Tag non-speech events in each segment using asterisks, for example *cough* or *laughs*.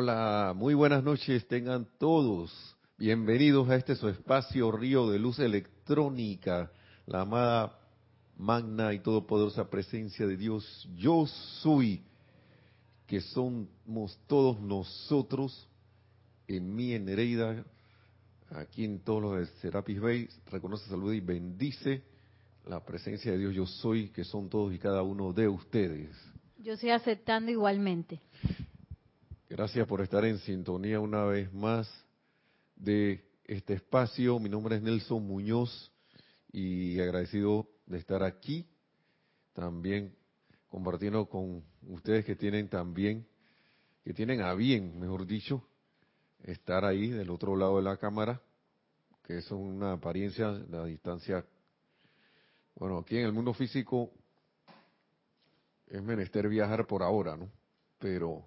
Hola, muy buenas noches, tengan todos bienvenidos a este su espacio Río de Luz Electrónica, la amada magna y todopoderosa presencia de Dios, yo soy, que somos todos nosotros, en mí, en Nereida, aquí en todos los de Serapis Bay, reconoce, saluda y bendice la presencia de Dios, yo soy, que son todos y cada uno de ustedes. Yo estoy aceptando igualmente. Gracias por estar en sintonía una vez más de este espacio. Mi nombre es Nelson Muñoz y agradecido de estar aquí también compartiendo con ustedes que tienen también, que tienen a bien, mejor dicho, estar ahí del otro lado de la cámara, que es una apariencia, la distancia. Bueno, aquí en el mundo físico es menester viajar por ahora, ¿no? Pero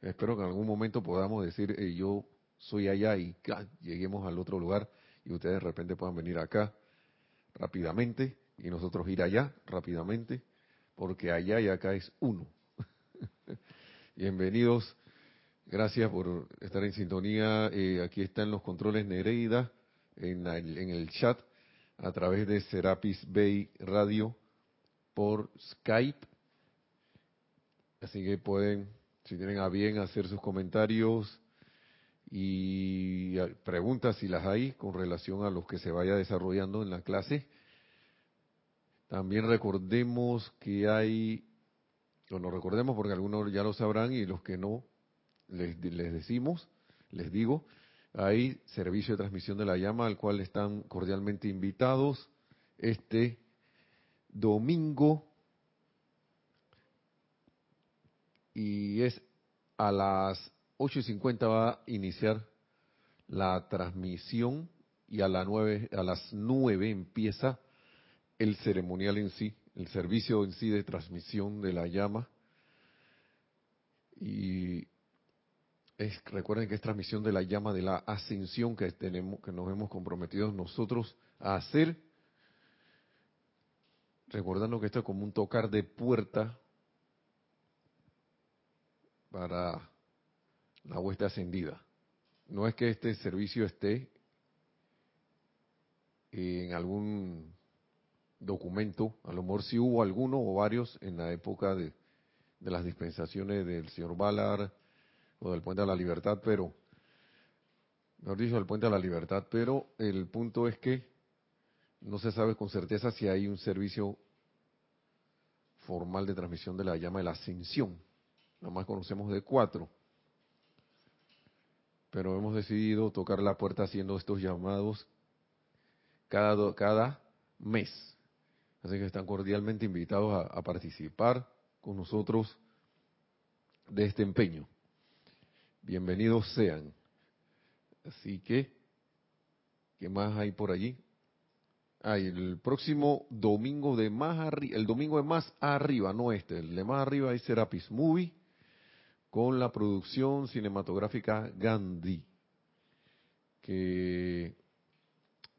Espero que en algún momento podamos decir, yo soy allá y lleguemos al otro lugar y ustedes de repente puedan venir acá rápidamente y nosotros ir allá rápidamente, porque allá y acá es uno. *laughs* Bienvenidos, gracias por estar en sintonía. Eh, aquí están los controles Nereida en el, en el chat a través de Serapis Bay Radio por Skype. Así que pueden si tienen a bien hacer sus comentarios y preguntas si las hay con relación a los que se vaya desarrollando en la clase. También recordemos que hay, o no recordemos porque algunos ya lo sabrán y los que no, les, les decimos, les digo, hay servicio de transmisión de la llama al cual están cordialmente invitados este domingo y es a las 8 y 50 va a iniciar la transmisión y a, las 9, a las 9 empieza el ceremonial en sí, el servicio en sí de transmisión de la llama. Y es, recuerden que es transmisión de la llama de la ascensión que tenemos, que nos hemos comprometido nosotros a hacer. Recordando que esto es como un tocar de puerta para la hueste ascendida. No es que este servicio esté en algún documento, a lo mejor sí hubo alguno o varios en la época de, de las dispensaciones del señor Ballard o del Puente a la Libertad, pero, mejor dicho, del Puente a la Libertad, pero el punto es que no se sabe con certeza si hay un servicio formal de transmisión de la llama de la ascensión. Nada más conocemos de cuatro. Pero hemos decidido tocar la puerta haciendo estos llamados cada, cada mes. Así que están cordialmente invitados a, participar con nosotros de este empeño. Bienvenidos sean. Así que, ¿qué más hay por allí? Hay el próximo domingo de más arriba, el domingo de más arriba, no este, el de más arriba hay Serapis Movie con la producción cinematográfica Gandhi, que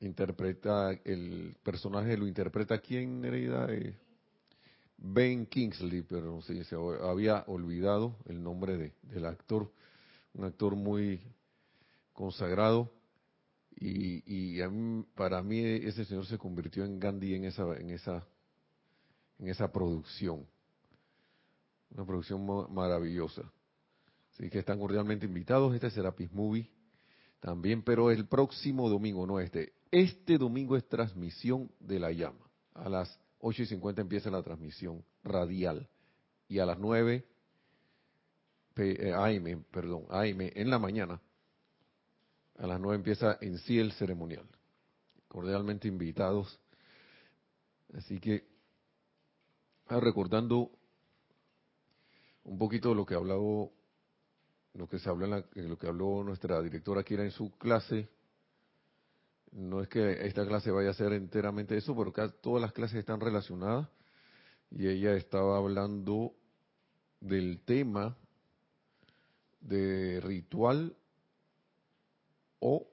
interpreta, el personaje lo interpreta quién, Nereida? Eh, ben Kingsley, pero no se había olvidado el nombre de, del actor, un actor muy consagrado y, y para mí ese señor se convirtió en Gandhi en esa en esa en esa producción, una producción maravillosa. Así que están cordialmente invitados. Este Serapis Movie también, pero el próximo domingo, no este. Este domingo es transmisión de la llama. A las 8 y 50 empieza la transmisión radial. Y a las 9 eh, AM, perdón, AM en la mañana, a las 9 empieza en sí el ceremonial. Cordialmente invitados. Así que, ah, recordando un poquito lo que hablaba lo que se habla en, lo que habló nuestra directora aquí era en su clase no es que esta clase vaya a ser enteramente eso pero todas las clases están relacionadas y ella estaba hablando del tema de ritual o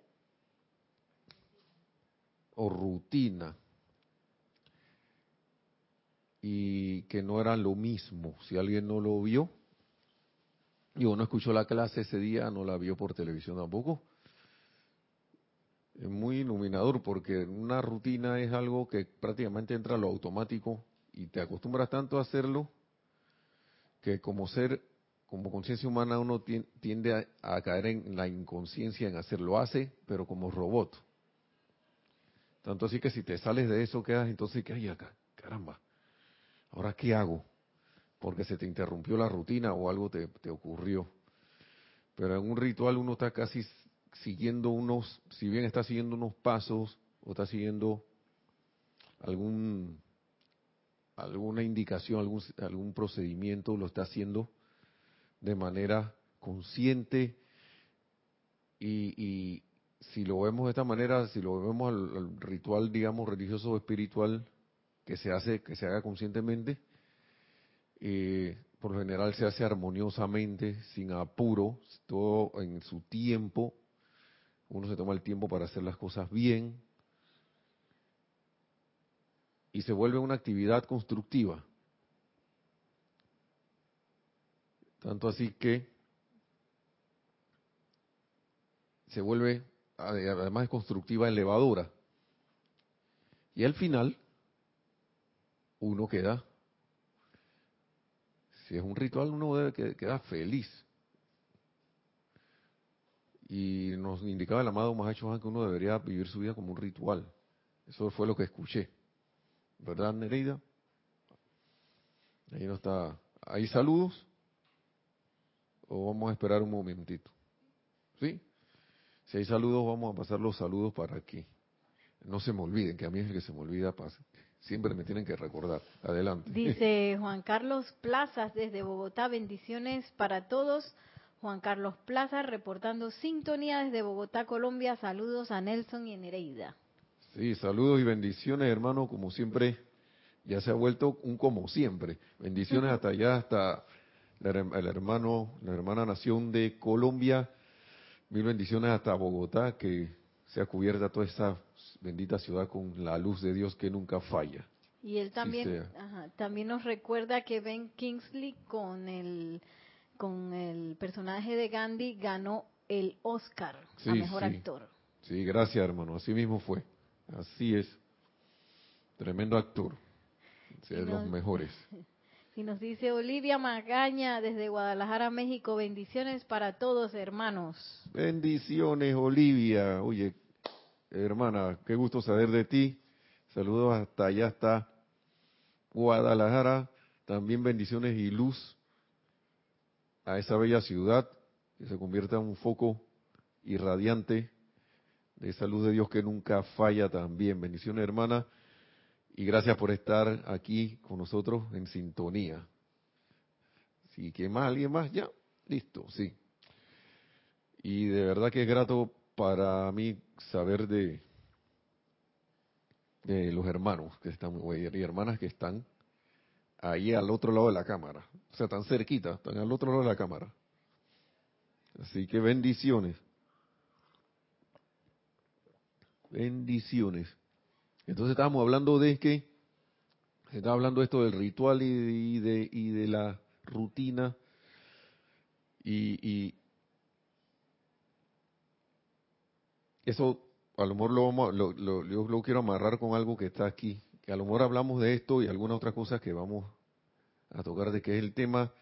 o rutina. Y que no eran lo mismo. Si alguien no lo vio Y uno escuchó la clase ese día, no la vio por televisión tampoco. Es muy iluminador porque una rutina es algo que prácticamente entra a lo automático y te acostumbras tanto a hacerlo que como ser, como conciencia humana uno tiende a, caer en la inconsciencia en hacerlo. Hace, pero como robot. Tanto así que si te sales de eso quedas entonces que hay acá, caramba, ahora qué hago, porque se te interrumpió la rutina o algo te, ocurrió. Pero en un ritual uno está casi siguiendo unos, si bien está siguiendo unos pasos o está siguiendo algún alguna indicación, algún, algún procedimiento, lo está haciendo de manera consciente y, si lo vemos de esta manera, si lo vemos al, ritual, digamos, religioso o espiritual que se hace, que se haga conscientemente, eh, por lo general se hace armoniosamente, sin apuro, todo en su tiempo. Uno se toma el tiempo para hacer las cosas bien, y se vuelve una actividad constructiva. Tanto así que se vuelve, además de constructiva, elevadora. Y al final, uno queda, si es un ritual, uno debe quedar feliz. Y nos indicaba el amado Mahacho que uno debería vivir su vida como un ritual. Eso fue lo que escuché. ¿Verdad, Nereida? Ahí no está. ¿Hay saludos? ¿O vamos a esperar un momentito? ¿Sí? Si hay saludos, vamos a pasar los saludos para aquí. No se me olviden, que a mí es el que se me olvida, siempre me tienen que recordar. Adelante. Dice Juan Carlos Plazas desde Bogotá, bendiciones para todos. Juan Carlos Plazas reportando sintonía desde Bogotá, Colombia. Saludos a Nelson y a Nereida. Sí, saludos y bendiciones, hermano, como siempre, ya se ha vuelto un como siempre. Bendiciones hasta allá, hasta el hermano, la hermana nación de Colombia. Mil bendiciones hasta Bogotá, que sea cubierta toda esa bendita ciudad con la luz de Dios que nunca falla. Y él también, también nos recuerda que Ben Kingsley con el con el personaje de Gandhi ganó el Oscar a mejor actor. Sí, gracias, hermano. Así mismo fue. Así es. Tremendo actor. de los mejores. *laughs* Y nos dice Olivia Magaña desde Guadalajara, México. Bendiciones para todos, hermanos. Bendiciones, Olivia. Oye, hermana, qué gusto saber de ti. Saludos hasta allá, hasta Guadalajara. También bendiciones y luz a esa bella ciudad que se convierta en un foco irradiante de esa luz de Dios que nunca falla también. Bendiciones, hermana, y gracias por estar aquí con nosotros en sintonía. Si que más, alguien más, ya, listo, sí. Y de verdad que es grato para mí saber de, los hermanos que están, y hermanas que están ahí al otro lado de la cámara. O sea, tan cerquita, están al otro lado de la cámara. Así que bendiciones. Bendiciones. Entonces estábamos hablando de que, estaba hablando esto del ritual y de, y de, la rutina y, eso a lo mejor lo, vamos, lo, lo quiero amarrar con algo que está aquí, que a lo mejor hablamos de esto y algunas otras cosas que vamos a tocar de que es el tema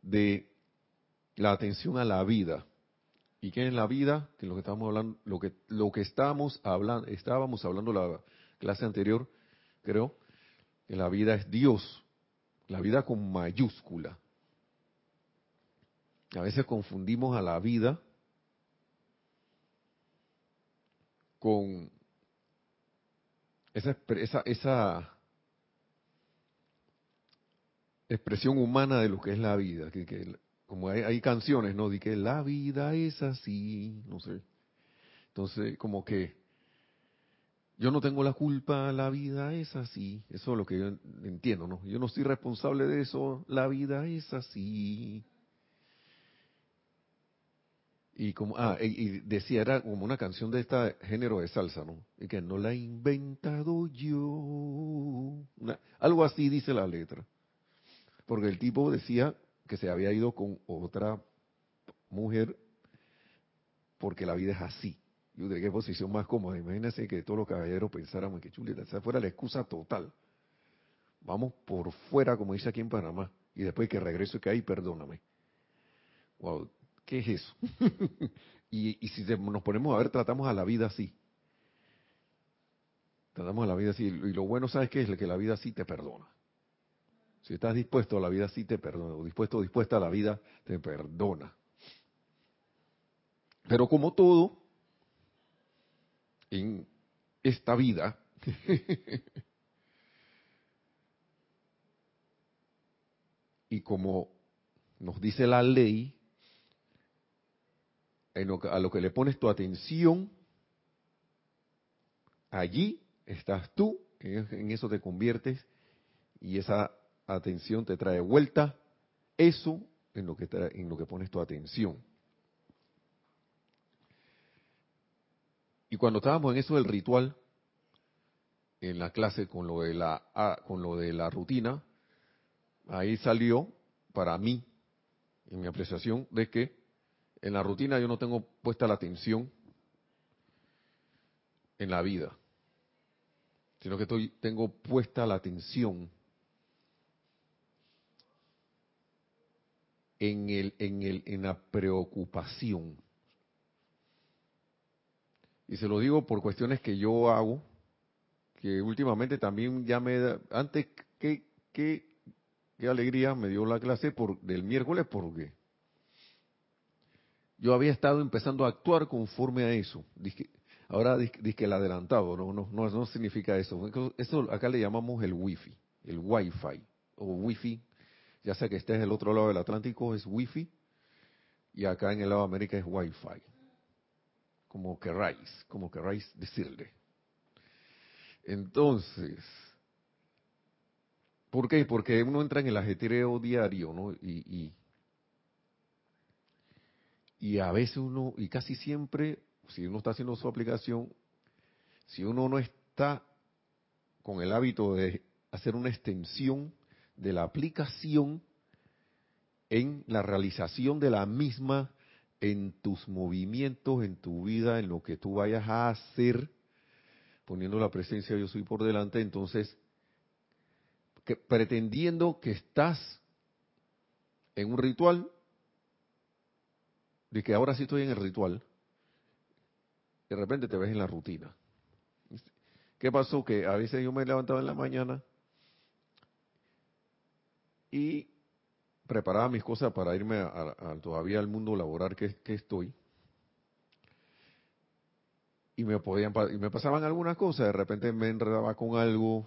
de la atención a la vida. ¿Y qué es la vida? Que lo que estamos hablando, lo que lo que estábamos hablando, estábamos hablando la clase anterior, creo, que la vida es Dios, la vida con mayúscula. A veces confundimos a la vida con esa, esa, esa expresión humana de lo que es la vida, que, que como hay, canciones, ¿no? De que la vida es así, no sé. Entonces, como que yo no tengo la culpa, la vida es así. Eso es lo que yo entiendo, ¿no? Yo no estoy responsable de eso, la vida es así. Y como, ah, y, decía, era como una canción de este género de salsa, ¿no? Y que no la he inventado yo. algo así dice la letra. Porque el tipo decía que se había ido con otra mujer porque la vida es así. Yo de qué posición más cómoda. Imagínense que todos los caballeros pensáramos que chuleta, esa fuera la excusa total. Vamos por fuera, como dice aquí en Panamá, y después que regreso y que ahí, perdóname. Wow, ¿qué es eso? *laughs* y, si nos ponemos a ver, tratamos a la vida así. Tratamos a la vida así. Y lo bueno, ¿sabes qué es? Que la vida sí te perdona. Si estás dispuesto a la vida, sí te perdona. O dispuesto o dispuesta a la vida, te perdona. Pero como todo, en esta vida, *laughs* y como nos dice la ley, a lo que le pones tu atención, allí estás tú, en eso te conviertes y esa atención te trae vuelta eso en lo que, en lo que pones tu atención. Y cuando estábamos en eso del ritual, en la clase con lo de la, con lo de la rutina, ahí salió para mí, en mi apreciación, de que en la rutina yo no tengo puesta la atención en la vida, sino que estoy, tengo puesta la atención en, el, en, el, en la preocupación. Y se lo digo por cuestiones que yo hago, que últimamente también ya me da, antes que, qué alegría me dio la clase por, del miércoles porque yo había estado empezando a actuar conforme a eso. ahora dice que el adelantado, no, no, no, no significa eso. Eso acá le llamamos el wifi, el wifi o wifi ya sea que estés del otro lado del Atlántico es Wi-Fi y acá en el lado de América es Wi-Fi. Como queráis, como queráis decirle. Entonces, ¿por qué? Porque uno entra en el ajetreo diario, ¿no? Y, y, y a veces uno, y casi siempre, si uno está haciendo su aplicación, si uno no está con el hábito de hacer una extensión de la aplicación en la realización de la misma en tus movimientos, en tu vida, en lo que tú vayas a hacer, poniendo la presencia yo soy por delante, entonces, pretendiendo que estás en un ritual, de que ahora sí estoy en el ritual, de repente te ves en la rutina. ¿Qué pasó? Que a veces yo me levantaba en la mañana y preparaba mis cosas para irme a, todavía al mundo laboral que, estoy. Y me podían y me pasaban algunas cosas, de repente me enredaba con algo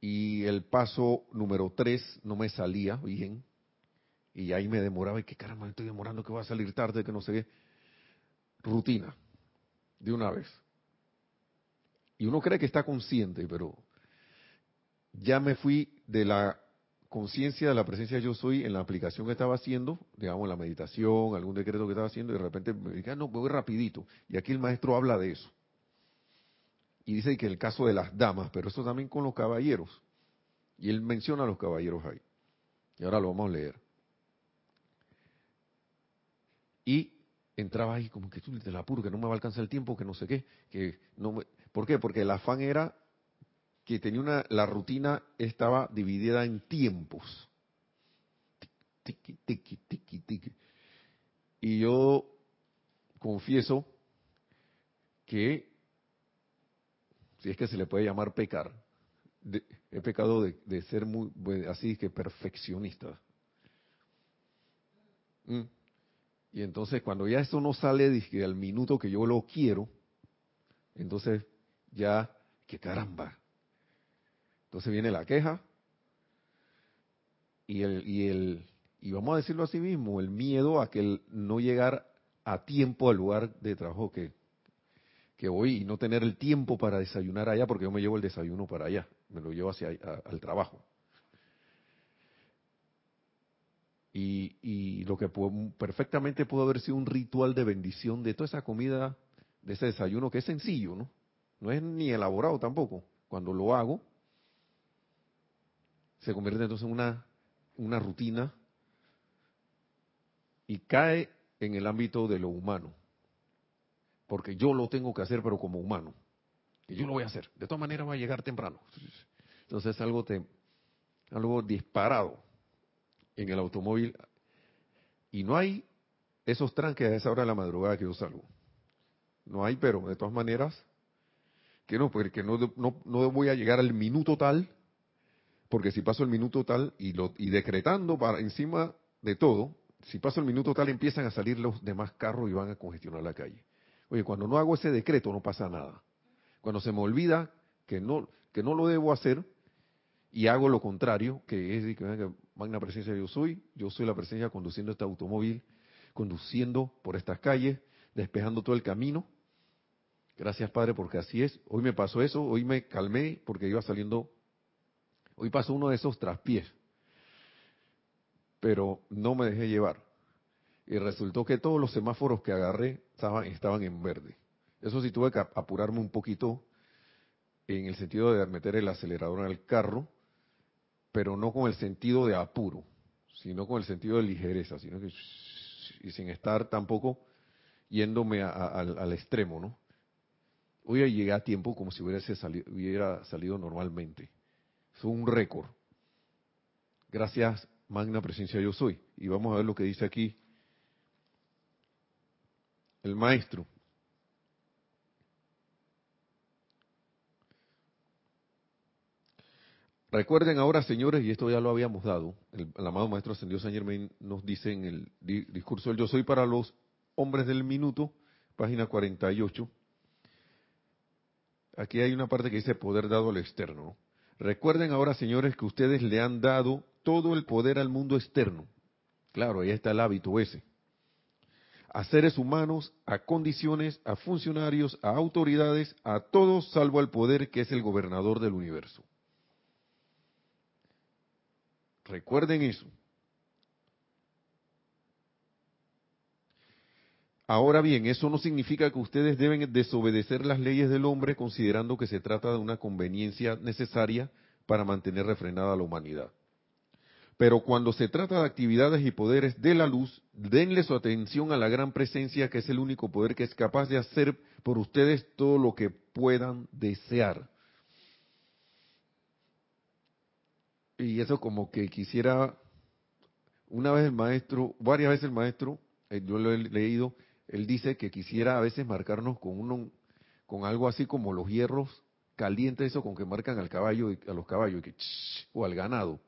y el paso número tres no me salía bien y ahí me demoraba y que caramba, estoy demorando que voy a salir tarde, que no sé qué. Rutina, de una vez. Y uno cree que está consciente, pero ya me fui de la conciencia de la presencia yo soy en la aplicación que estaba haciendo, digamos, la meditación, algún decreto que estaba haciendo, y de repente me dije, ah, no, voy rapidito. Y aquí el maestro habla de eso. Y dice que el caso de las damas, pero eso también con los caballeros. Y él menciona a los caballeros ahí. Y ahora lo vamos a leer. Y entraba ahí como que tú te la apuro, que no me va a alcanzar el tiempo, que no sé qué, que no me... ¿Por qué? Porque el afán era que tenía una, la rutina estaba dividida en tiempos. Y yo confieso que, si es que se le puede llamar pecar, he pecado de, ser muy, así que perfeccionista. Mm. Y entonces cuando ya eso no sale dije, al minuto que yo lo quiero, entonces ya, que caramba, entonces viene la queja y el, y el, y vamos a decirlo así mismo, el miedo a que no llegar a tiempo al lugar de trabajo que, que voy y no tener el tiempo para desayunar allá porque yo me llevo el desayuno para allá, me lo llevo hacia al trabajo. Y, y, lo que perfectamente pudo haber sido un ritual de bendición de toda esa comida, de ese desayuno que es sencillo, ¿no? No es ni elaborado tampoco. Cuando lo hago, se convierte entonces en una, una rutina y cae en el ámbito de lo humano. Porque yo lo tengo que hacer, pero como humano. Y yo lo voy a hacer. De todas maneras va a llegar temprano. Entonces es algo, algo disparado en el automóvil. Y no hay esos tranques a esa hora de la madrugada que yo salgo. No hay, pero de todas maneras, que no, porque no, no, no voy a llegar al minuto tal, porque si paso el minuto tal y, lo, y decretando para encima de todo, si paso el minuto tal empiezan a salir los demás carros y van a congestionar la calle. Oye, cuando no hago ese decreto no pasa nada. Cuando se me olvida que no, que no lo debo hacer y hago lo contrario, que es que magna presencia yo soy, yo soy la presencia conduciendo este automóvil, conduciendo por estas calles, despejando todo el camino. Gracias Padre porque así es. Hoy me pasó eso, hoy me calmé porque iba saliendo, hoy pasó uno de esos traspiés, pero no me dejé llevar y resultó que todos los semáforos que agarré estaban, en verde. Eso sí tuve que apurarme un poquito en el sentido de meter el acelerador en el carro, pero no con el sentido de apuro, sino con el sentido de ligereza, sino que y sin estar tampoco yéndome al extremo, ¿no? Hoy llegué a tiempo como si hubiese salido, hubiera salido normalmente. Fue un récord. Gracias, magna presencia yo soy. Y vamos a ver lo que dice aquí el maestro. Recuerden ahora, señores, y esto ya lo habíamos dado, el, amado Maestro Ascendido San Germain nos dice en el discurso del Yo Soy para los hombres del minuto, página 48. Aquí hay una parte que dice poder dado al externo. Recuerden ahora, señores, que ustedes le han dado todo el poder al mundo externo. Claro, ahí está el hábito ese a seres humanos, a condiciones, a funcionarios, a autoridades, a todos salvo al poder que es el gobernador del universo. Recuerden eso. Ahora bien, eso no significa que ustedes deben desobedecer las leyes del hombre considerando que se trata de una conveniencia necesaria para mantener refrenada la humanidad. Pero cuando se trata de actividades y poderes de la luz, denle su atención a la gran presencia que es el único poder que es capaz de hacer por ustedes todo lo que puedan desear. Y eso como que quisiera, una vez el maestro, varias veces el maestro, eh, yo lo he leído, él dice que quisiera a veces marcarnos con uno, con algo así como los hierros calientes, eso con que marcan al caballo, a los caballos, o al ganado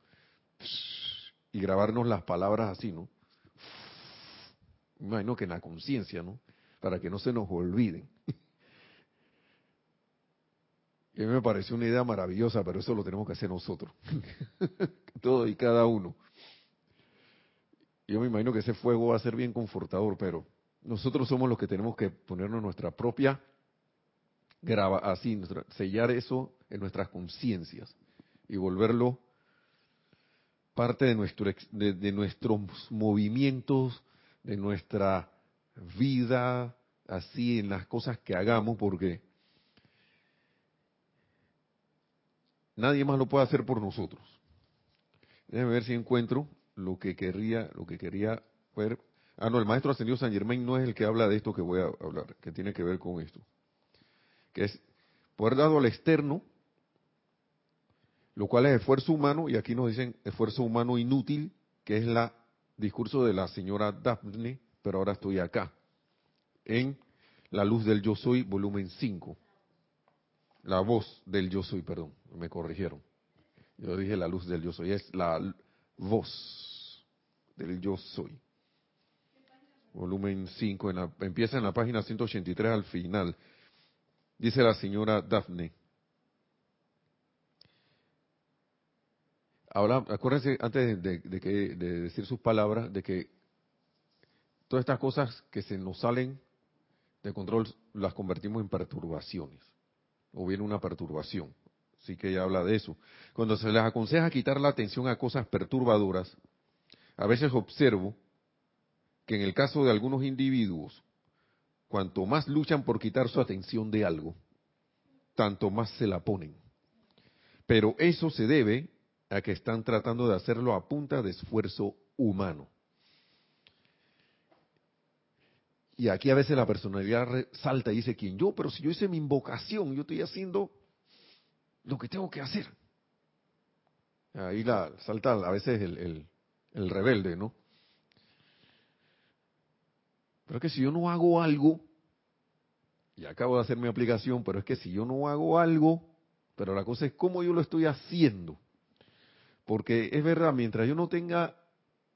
y grabarnos las palabras así, ¿no? Imagino que en la conciencia, ¿no? Para que no se nos olviden. *laughs* Y a mí me pareció una idea maravillosa, pero eso lo tenemos que hacer nosotros. *laughs* Todo y cada uno. Yo me imagino que ese fuego va a ser bien confortador, pero nosotros somos los que tenemos que ponernos nuestra propia graba así, sellar eso en nuestras conciencias y volverlo parte de, nuestro, de, nuestros movimientos, de nuestra vida, así en las cosas que hagamos, porque nadie más lo puede hacer por nosotros. Déjame ver si encuentro lo que quería, lo que quería ver. Ah, no, el maestro ascendido San Germain no es el que habla de esto que voy a hablar, que tiene que ver con esto. Que es poder dado al externo lo cual es esfuerzo humano, y aquí nos dicen esfuerzo humano inútil, que es el discurso de la señora Daphne, pero ahora estoy acá, en La luz del yo soy, volumen 5. La voz del yo soy, perdón, me corrigieron. Yo dije la luz del yo soy, es la voz del yo soy. Volumen 5, empieza en la página 183 al final. Dice la señora Daphne, Ahora, acuérdense, antes de, que, de decir sus palabras, de que todas estas cosas que se nos salen de control las convertimos en perturbaciones. O viene una perturbación. Así que ella habla de eso. Cuando se les aconseja quitar la atención a cosas perturbadoras, a veces observo que en el caso de algunos individuos, cuanto más luchan por quitar su atención de algo, tanto más se la ponen. Pero eso se debe a que están tratando de hacerlo a punta de esfuerzo humano. Y aquí a veces la personalidad salta y dice, ¿quién yo? Pero si yo hice mi invocación, yo estoy haciendo lo que tengo que hacer. Ahí la, salta a veces el, el rebelde, ¿no? Pero es que si yo no hago algo, y acabo de hacer mi aplicación, pero es que si yo no hago algo, pero la cosa es cómo yo lo estoy haciendo. Porque es verdad, mientras yo no tenga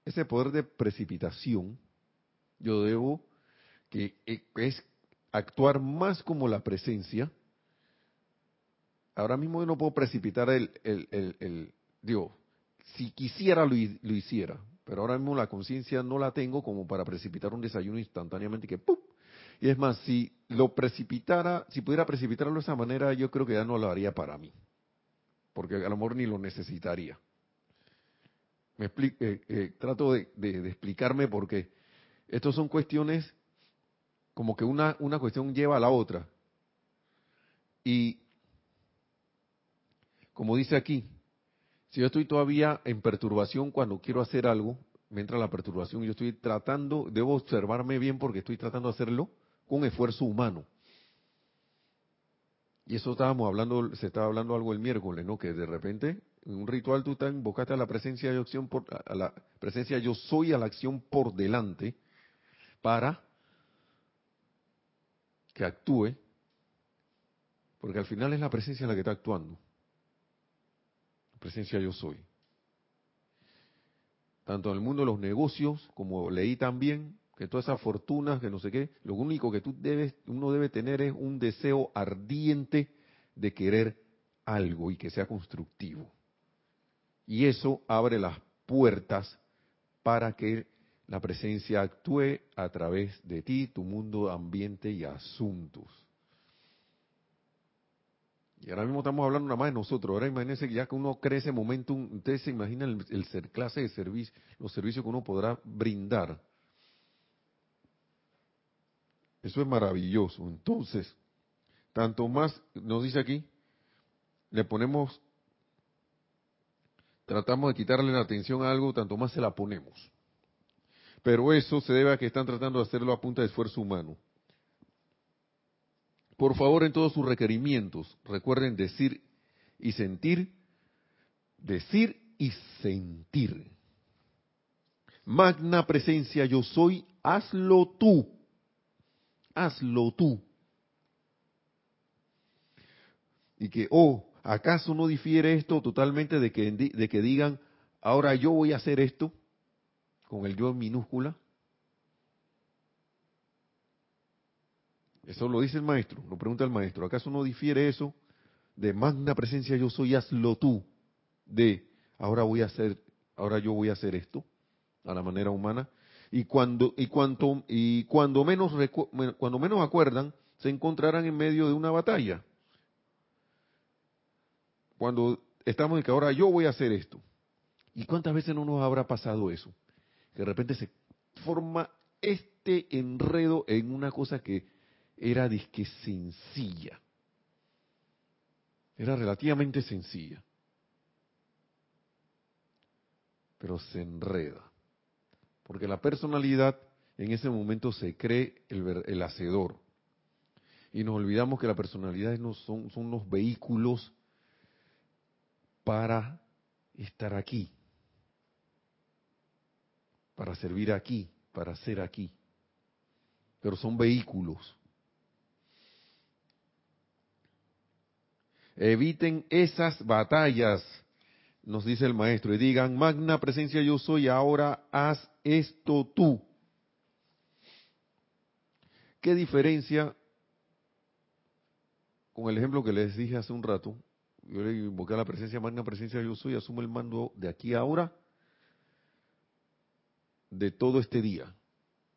ese poder de precipitación, yo debo que eh, es actuar más como la presencia. Ahora mismo yo no puedo precipitar el, el, el, digo, si quisiera lo, hiciera, pero ahora mismo la conciencia no la tengo como para precipitar un desayuno instantáneamente que ¡pum! Y es más, si lo precipitara, si pudiera precipitarlo de esa manera, yo creo que ya no lo haría para mí, porque a lo mejor ni lo necesitaría. Me eh, eh, trato de, de, explicarme porque estas son cuestiones como que una, una cuestión lleva a la otra. Y como dice aquí, si yo estoy todavía en perturbación cuando quiero hacer algo, me entra la perturbación, yo estoy tratando, debo observarme bien porque estoy tratando de hacerlo con esfuerzo humano. Y eso estábamos hablando, se estaba hablando algo el miércoles, ¿no? Que de repente en un ritual tú te invocaste a la presencia de acción por, a la presencia yo soy a la acción por delante para que actúe, porque al final es la presencia la que está actuando. Presencia yo soy. Tanto en el mundo de los negocios, como leí también, que todas esas fortunas, que no sé qué, lo único que tú debes, uno debe tener es un deseo ardiente de querer algo y que sea constructivo. Y eso abre las puertas para que la presencia actúe a través de ti, tu mundo, ambiente y asuntos. Y ahora mismo estamos hablando nada más de nosotros. Ahora imagínense que ya que uno cree ese momento, ustedes se imaginan el, ser, clase de servicio, los servicios que uno podrá brindar eso es maravilloso. Entonces, tanto más, nos dice aquí, le ponemos, tratamos de quitarle la atención a algo, tanto más se la ponemos. Pero eso se debe a que están tratando de hacerlo a punta de esfuerzo humano. Por favor, en todos sus requerimientos, recuerden decir y sentir, decir y sentir. Magna presencia yo soy, hazlo tú hazlo tú. Y que, oh, ¿acaso no difiere esto totalmente de que, de que digan, ahora yo voy a hacer esto, con el yo en minúscula? Eso lo dice el maestro, lo pregunta el maestro. ¿Acaso no difiere eso de magna presencia yo soy, hazlo tú? De ahora voy a hacer, ahora yo voy a hacer esto a la manera humana y cuando y cuanto y cuando menos cuando menos acuerdan se encontrarán en medio de una batalla. Cuando estamos en que ahora yo voy a hacer esto. ¿Y cuántas veces no nos habrá pasado eso? Que de repente se forma este enredo en una cosa que era disque sencilla. Era relativamente sencilla. Pero se enreda. Porque la personalidad en ese momento se cree el, hacedor. Y nos olvidamos que la personalidad no son, son unos vehículos para estar aquí, para servir aquí, para ser aquí. Pero son vehículos. Eviten esas batallas nos dice el maestro, y digan, magna presencia yo soy, ahora haz esto tú. ¿Qué diferencia con el ejemplo que les dije hace un rato? Yo le invoqué a la presencia, magna presencia yo soy, asumo el mando de aquí a ahora, de todo este día.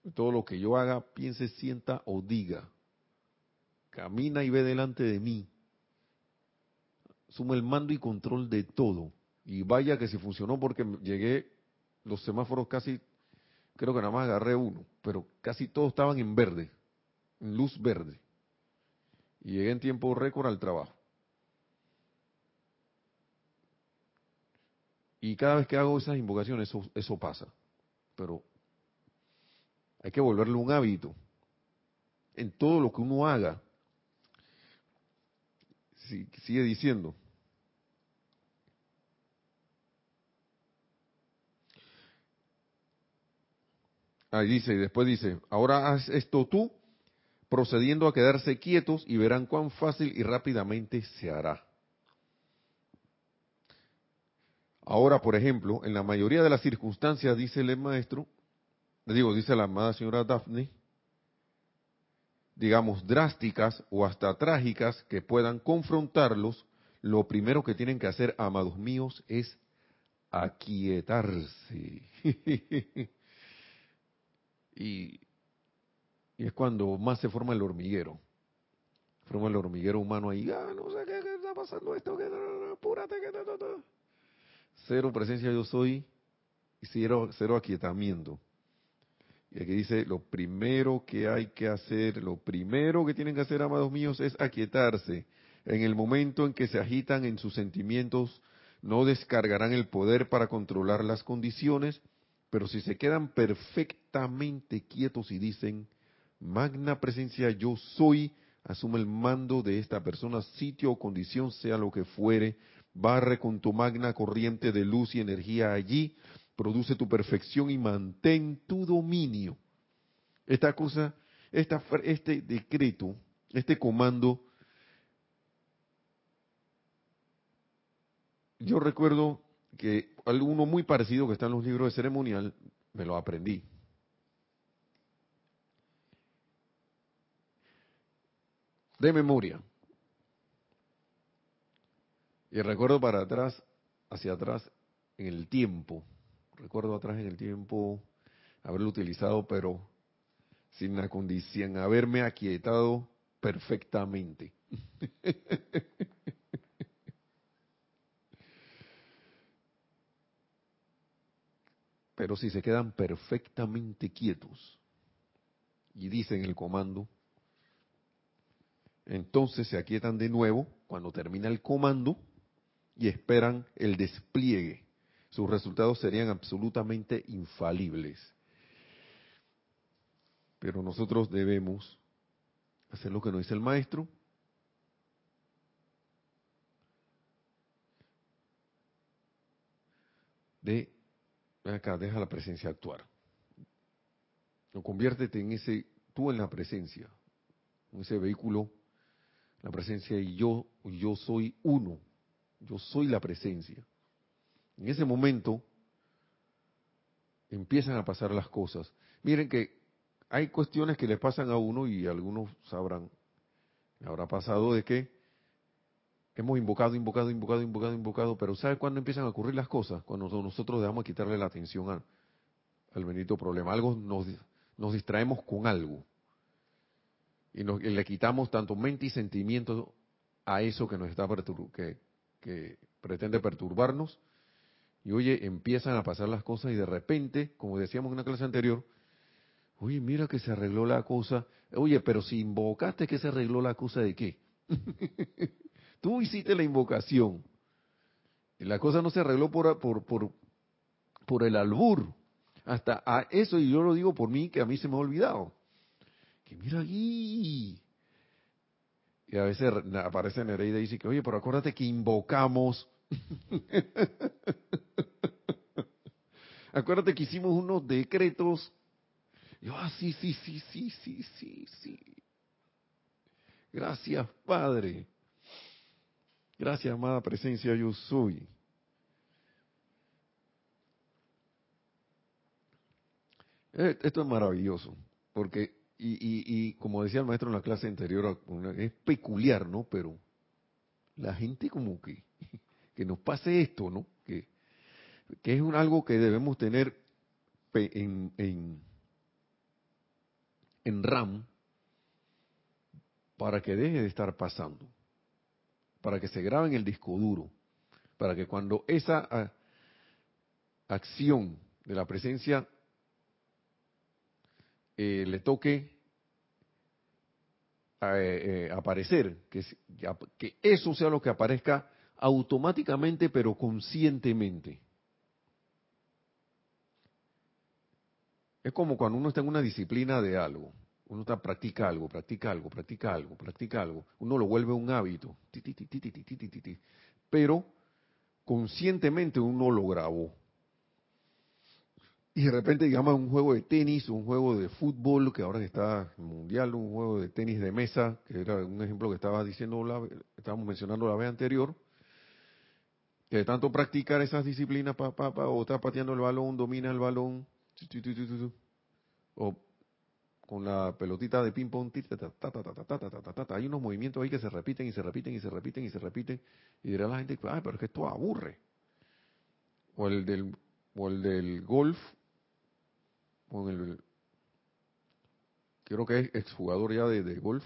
De todo lo que yo haga, piense, sienta o diga. Camina y ve delante de mí. Asumo el mando y control de todo. Y vaya que si funcionó porque llegué, los semáforos casi, creo que nada más agarré uno, pero casi todos estaban en verde, en luz verde. Y llegué en tiempo récord al trabajo. Y cada vez que hago esas invocaciones, eso, eso pasa. Pero hay que volverle un hábito. en todo lo que uno haga. sigue diciendo. Ahí dice, y después dice, ahora haz esto tú, procediendo a quedarse quietos y verán cuán fácil y rápidamente se hará. Ahora, por ejemplo, en la mayoría de las circunstancias, dice el maestro, digo, dice la amada señora Daphne, digamos, drásticas o hasta trágicas que puedan confrontarlos, lo primero que tienen que hacer, amados míos, es aquietarse. *laughs* y, es cuando más se forma el hormiguero. Forma el hormiguero humano ahí, ah, no sé qué, está pasando esto, que apúrate, que Cero presencia yo soy y cero, cero aquietamiento. Y aquí dice, lo primero que hay que hacer, lo primero que tienen que hacer, amados míos, es aquietarse. En el momento en que se agitan en sus sentimientos, no descargarán el poder para controlar las condiciones, pero si se quedan perfectamente quietos y dicen, magna presencia yo soy, asume el mando de esta persona, sitio o condición, sea lo que fuere, barre con tu magna corriente de luz y energía allí, produce tu perfección y mantén tu dominio. Esta cosa, esta, este decreto, este comando, yo recuerdo que alguno muy parecido que está en los libros de ceremonial, me lo aprendí. De memoria. Y recuerdo para atrás, hacia atrás, en el tiempo, recuerdo atrás en el tiempo haberlo utilizado, pero sin la condición, haberme aquietado perfectamente. *laughs* pero si se quedan perfectamente quietos y dicen el comando, entonces se aquietan de nuevo cuando termina el comando y esperan el despliegue sus resultados serían absolutamente infalibles. Pero nosotros debemos hacer lo que nos dice el maestro. De, acá, deja la presencia actuar. No conviértete en ese, tú en la presencia, en ese vehículo, la presencia y yo, yo soy uno, yo soy la presencia. En ese momento empiezan a pasar las cosas. Miren que hay cuestiones que le pasan a uno y algunos sabrán, habrá pasado de que hemos invocado, invocado, invocado, invocado, invocado, pero ¿sabe cuándo empiezan a ocurrir las cosas? Cuando nosotros dejamos de quitarle la atención al, al bendito problema. Algo nos, nos distraemos con algo. Y, le quitamos tanto mente y sentimiento a eso que nos está que, que pretende perturbarnos y oye, empiezan a pasar las cosas y de repente, como decíamos en una clase anterior, oye, mira que se arregló la cosa. Oye, pero si invocaste que se arregló la cosa de qué? *laughs* Tú hiciste la invocación. Y la cosa no se arregló por, por, por, por el albur. Hasta a eso, y yo lo digo por mí, que a mí se me ha olvidado. Que mira aquí. Y a veces aparece Nereida y dice que, oye, pero acuérdate que invocamos *laughs* Acuérdate que hicimos unos decretos. Yo, ah, sí, sí, sí, sí, sí, sí, sí. Gracias, Padre. Gracias, amada presencia, yo soy. Eh, esto es maravilloso, porque, y, y, y como decía el maestro en la clase anterior, es peculiar, ¿no? Pero la gente como que que nos pase esto, ¿no? Que, que es un, algo que debemos tener en, en, en RAM para que deje de estar pasando, para que se grabe en el disco duro, para que cuando esa acción de la presencia eh, le toque eh, eh, aparecer, que, que eso sea lo que aparezca automáticamente pero conscientemente. Es como cuando uno está en una disciplina de algo. Uno está, practica algo, practica algo, practica algo, practica algo. Uno lo vuelve un hábito. Pero conscientemente uno lo grabó. Y de repente llama un juego de tenis, un juego de fútbol, que ahora está mundial, un juego de tenis de mesa, que era un ejemplo que estaba diciendo, la, estábamos mencionando la vez anterior, que de tanto practicar esas disciplinas, pa, pa, o está pateando el balón, domina el balón, o con la pelotita de ping pong, hay unos movimientos ahí que se repiten y se repiten y se repiten y se repiten, y dirá la gente, ay, pero es que esto aburre. O el del, o el del golf, con el, creo que es exjugador ya de, golf,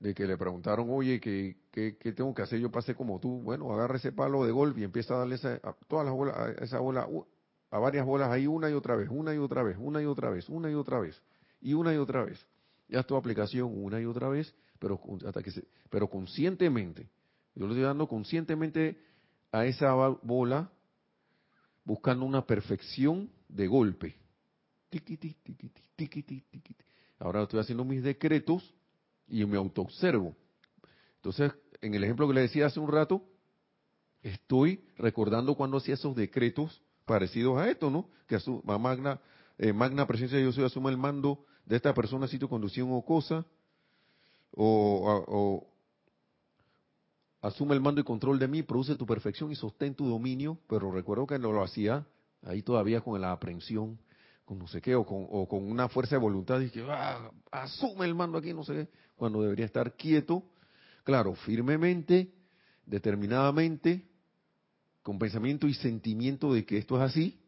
de que le preguntaron, oye, ¿qué, ¿qué, tengo que hacer yo para como tú? Bueno, agarra ese palo de golf y empieza a darle esa, a todas las bolas, a esa bola, a varias bolas ahí una y otra vez, una y otra vez, una y otra vez, una y otra vez, y una y otra vez. Ya es tu aplicación una y otra vez, pero hasta que se, pero conscientemente, yo le estoy dando conscientemente a esa bola, buscando una perfección de golpe Ahora estoy haciendo mis decretos y me autoobservo. Entonces, en el ejemplo que le decía hace un rato, estoy recordando cuando hacía esos decretos parecidos a esto, ¿no? Que asuma, magna, eh, magna presencia de yo soy, asuma el mando de esta persona, sitio, conducción o cosa, o, asume el mando y control de mí, produce tu perfección y sostén tu dominio, pero recuerdo que no lo hacía ahí todavía con la aprensión con no sé qué, o con, una fuerza de voluntad y que ah, asume el mando aquí, no sé qué, cuando debería estar quieto, claro, firmemente, determinadamente, con pensamiento y sentimiento de que esto es así,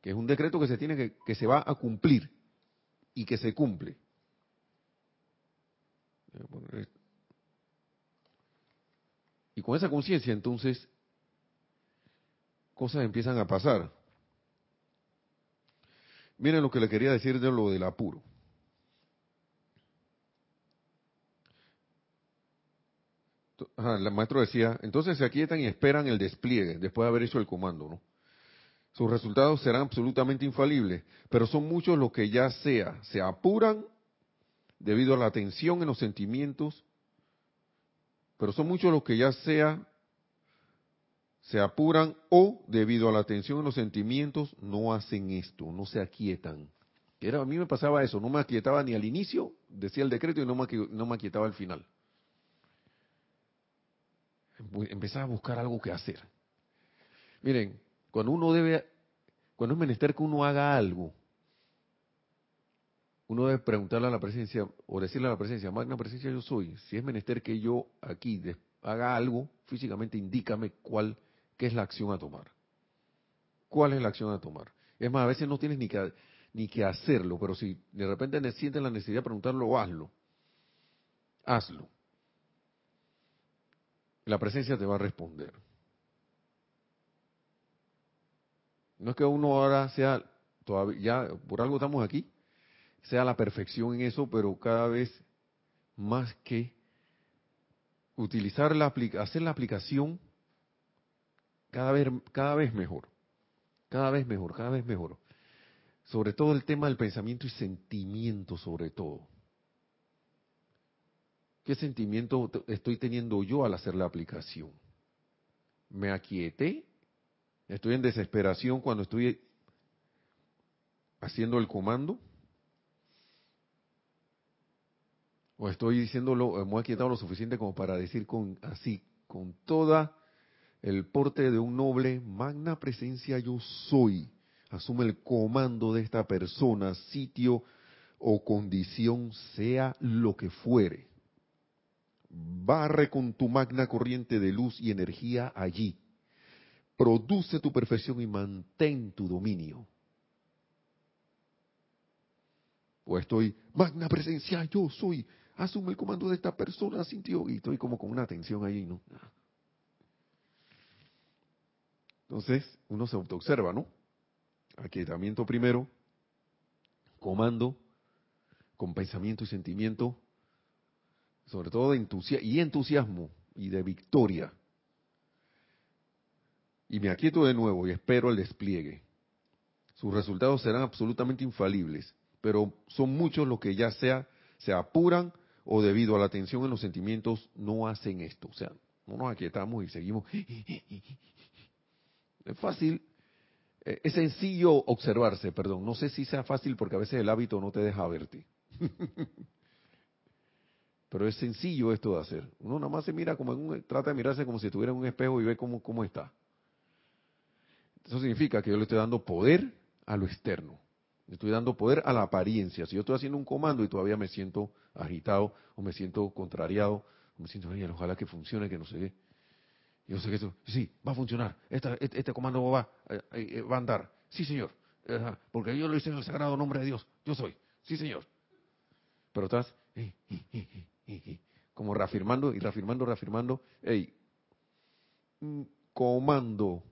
que es un decreto que se tiene que, que se va a cumplir y que se cumple. Y con esa conciencia entonces cosas empiezan a pasar. Miren lo que le quería decir de lo del apuro. el maestro decía, entonces se aquietan y esperan el despliegue después de haber hecho el comando, ¿no? Sus resultados serán absolutamente infalibles, pero son muchos los que ya sea, se apuran debido a la tensión en los sentimientos, pero son muchos los que ya sea se apuran o debido a la tensión en los sentimientos no hacen esto, no se aquietan. Era, a mí me pasaba eso, no me aquietaba ni al inicio, decía el decreto y no me, no me aquietaba al final. Empezaba a buscar algo que hacer. Miren, cuando uno debe, cuando es menester que uno haga algo, uno debe preguntarle a la presencia o decirle a la presencia, magna presencia yo soy, si es menester que yo aquí haga algo, físicamente indícame cuál ¿qué es la acción a tomar? ¿Cuál es la acción a tomar? Es más, a veces no tienes ni que, ni que hacerlo, pero si de repente sientes la necesidad de preguntarlo, hazlo. Hazlo. La presencia te va a responder. No es que uno ahora sea, todavía, ya por algo estamos aquí, sea la perfección en eso, pero cada vez más que utilizar la hacer la aplicación cada vez, cada vez mejor, cada vez mejor, cada vez mejor. Sobre todo el tema del pensamiento y sentimiento, sobre todo. ¿Qué sentimiento estoy teniendo yo al hacer la aplicación? ¿Me aquieté? ¿Estoy en desesperación cuando estoy haciendo el comando? ¿O estoy diciéndolo, me he aquietado lo suficiente como para decir con así, con toda el porte de un noble, magna presencia yo soy, asume el comando de esta persona, sitio o condición, sea lo que fuere. Barre con tu magna corriente de luz y energía allí. Produce tu perfección y mantén tu dominio. O estoy, magna presencia, yo soy, asume el comando de esta persona, sintió, y estoy como con una tensión ahí, ¿no? Entonces, uno se autoobserva, ¿no? Aquietamiento primero, comando, con pensamiento y sentimiento, sobre todo de entusiasmo y entusiasmo y de victoria. Y me aquieto de nuevo y espero el despliegue. Sus resultados serán absolutamente infalibles, pero son muchos los que ya sea se apuran o debido a la tensión en los sentimientos no hacen esto. O sea, no nos aquietamos y seguimos. Es fácil, eh, es sencillo observarse, perdón. No sé si sea fácil porque a veces el hábito no te deja verte. *laughs* Pero es sencillo esto de hacer. Uno nada más se mira como en un, trata de mirarse como si estuviera en un espejo y ve cómo, cómo está. Eso significa que yo le estoy dando poder a lo externo. Le estoy dando poder a la apariencia. Si yo estoy haciendo un comando y todavía me siento agitado o me siento contrariado, o me siento, ojalá que funcione, que no sé qué. Yo sé que eso, sí, va a funcionar. este, este, comando va, eh, eh, va a andar. Sí, señor. porque yo lo hice en el sagrado nombre de Dios. Yo soy. Sí, señor. Pero estás como reafirmando y reafirmando, reafirmando. Hey, comando.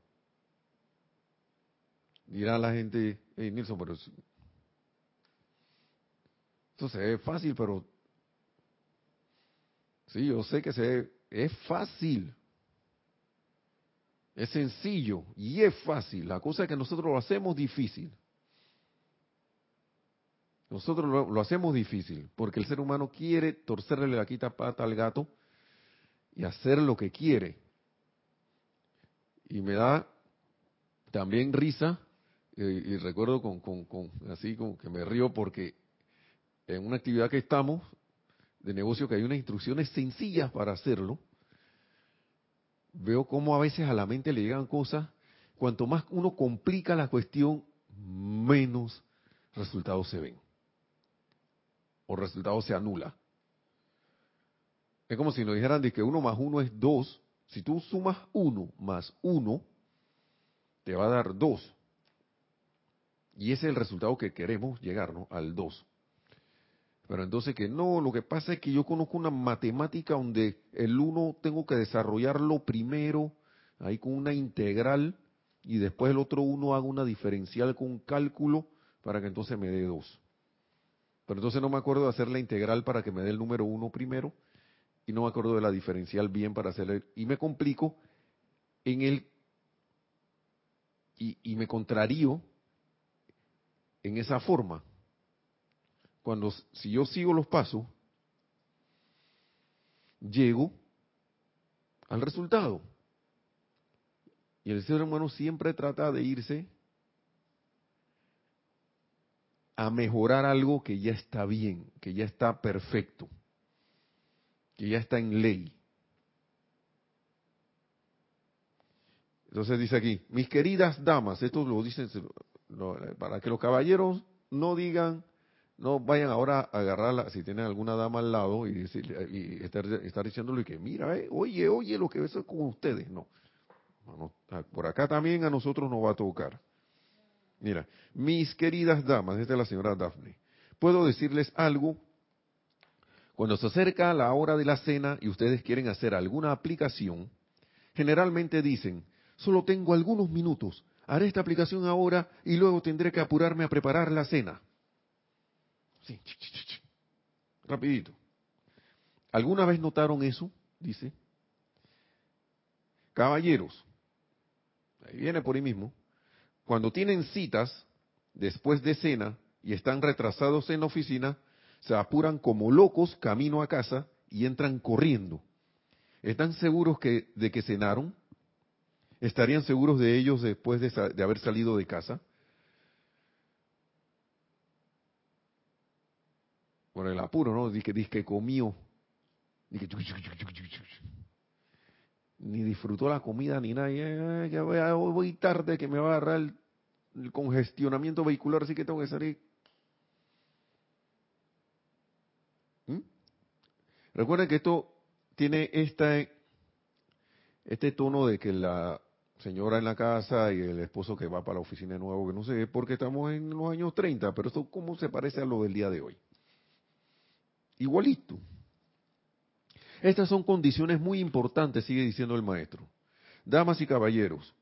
Dirá la gente, hey Nilsson, pero eso se ve fácil, pero sí, yo sé que se ve, es fácil. Es sencillo y es fácil. La cosa es que nosotros lo hacemos difícil. Nosotros lo, hacemos difícil porque el ser humano quiere torcerle la quita pata al gato y hacer lo que quiere. Y me da también risa y recuerdo con, con, así como que me río porque en una actividad que estamos de negocio que hay unas instrucciones sencillas para hacerlo. Veo cómo a veces a la mente le llegan cosas, cuanto más uno complica la cuestión, menos resultados se ven o resultado se anula. Es como si nos dijeran de que uno más uno es dos. Si tú sumas uno más uno, te va a dar dos. Y ese es el resultado que queremos llegar, ¿no? Al dos. Pero entonces que no, lo que pasa es que yo conozco una matemática donde el uno tengo que desarrollarlo primero, ahí con una integral, y después el otro uno hago una diferencial con un cálculo para que entonces me dé dos. Pero entonces no me acuerdo de hacer la integral para que me dé el número uno primero y no me acuerdo de la diferencial bien para hacerle y me complico en el y, y me contrarío en esa forma. Cuando si yo sigo los pasos, llego al resultado. Y el ser humano siempre trata de irse a mejorar algo que ya está bien, que ya está perfecto, que ya está en ley. Entonces dice aquí, mis queridas damas, esto lo dicen para que los caballeros no digan, no vayan ahora a agarrarla, si tienen alguna dama al lado y, estar, diciéndole que mira, eh, oye, oye, lo que es con ustedes. No. por acá también a nosotros nos va a tocar. Mira, mis queridas damas, esta es la señora Daphne, puedo decirles algo. Cuando se acerca la hora de la cena y ustedes quieren hacer alguna aplicación, generalmente dicen, solo tengo algunos minutos, haré esta aplicación ahora y luego tendré que apurarme a preparar la cena. Sí, rapidito. ¿Alguna vez notaron eso? Dice. Caballeros, ahí viene por ahí mismo cuando tienen citas después de cena y están retrasados en la oficina, se apuran como locos camino a casa y entran corriendo. ¿Están seguros que, de que cenaron? ¿Estarían seguros de ellos después de, haber salido de casa? Por el apuro, ¿no? Dice, dice que comió. ni disfrutó la comida ni nada. Voy, tarde que me va a agarrar el, congestionamiento vehicular, así que tengo que salir. ¿Mm? Recuerden que esto tiene este tono de que la señora en la casa y el esposo que va para la oficina de nuevo, que no sé, porque estamos en los años 30, pero esto cómo se parece a lo del día de hoy. Igualito. Estas son condiciones muy importantes, sigue diciendo el maestro. Damas y caballeros,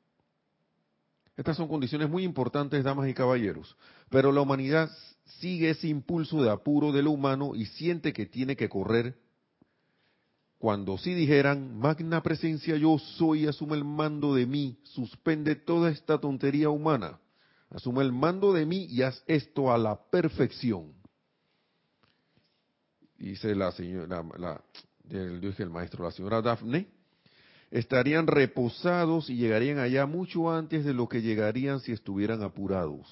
estas son condiciones muy importantes, damas y caballeros, pero la humanidad sigue ese impulso de apuro de lo humano y siente que tiene que correr. Cuando si dijeran, magna presencia yo soy, asume el mando de mí, suspende toda esta tontería humana. Asume el mando de mí y haz esto a la perfección. Dice la señora, la, dije el maestro, la señora Daphne, estarían reposados y llegarían allá mucho antes de lo que llegarían si estuvieran apurados.